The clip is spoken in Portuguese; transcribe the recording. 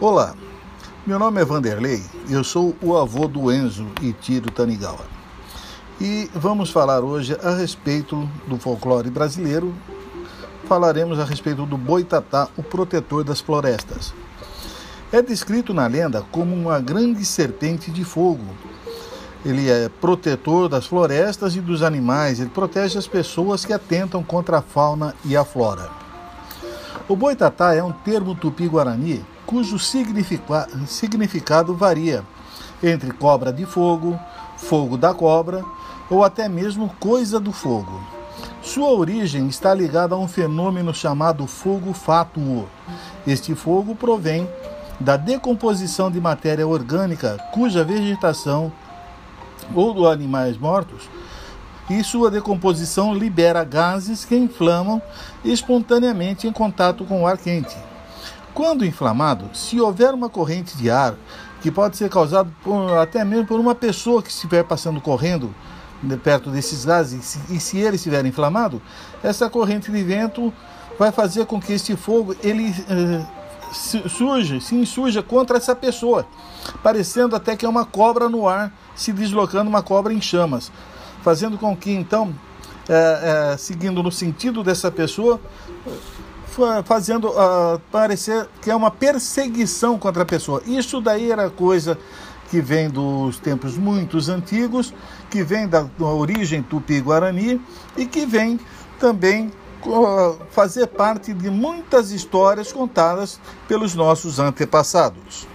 Olá, meu nome é Vanderlei, eu sou o avô do Enzo e Tiro Tanigawa. E vamos falar hoje a respeito do folclore brasileiro. Falaremos a respeito do boitatá, o protetor das florestas. É descrito na lenda como uma grande serpente de fogo. Ele é protetor das florestas e dos animais, ele protege as pessoas que atentam contra a fauna e a flora. O boitatá é um termo tupi-guarani cujo significado varia entre cobra de fogo, fogo da cobra ou até mesmo coisa do fogo. Sua origem está ligada a um fenômeno chamado fogo fátuo. Este fogo provém da decomposição de matéria orgânica cuja vegetação ou dos animais mortos e sua decomposição libera gases que inflamam espontaneamente em contato com o ar quente. Quando inflamado, se houver uma corrente de ar que pode ser causada por, até mesmo por uma pessoa que estiver passando correndo perto desses gases e se ele estiver inflamado, essa corrente de vento vai fazer com que este fogo ele eh, surja, se insurja contra essa pessoa, parecendo até que é uma cobra no ar se deslocando, uma cobra em chamas, fazendo com que então, eh, eh, seguindo no sentido dessa pessoa, fazendo uh, parecer que é uma perseguição contra a pessoa. Isso daí era coisa que vem dos tempos muito antigos, que vem da, da origem tupi-guarani e que vem também uh, fazer parte de muitas histórias contadas pelos nossos antepassados.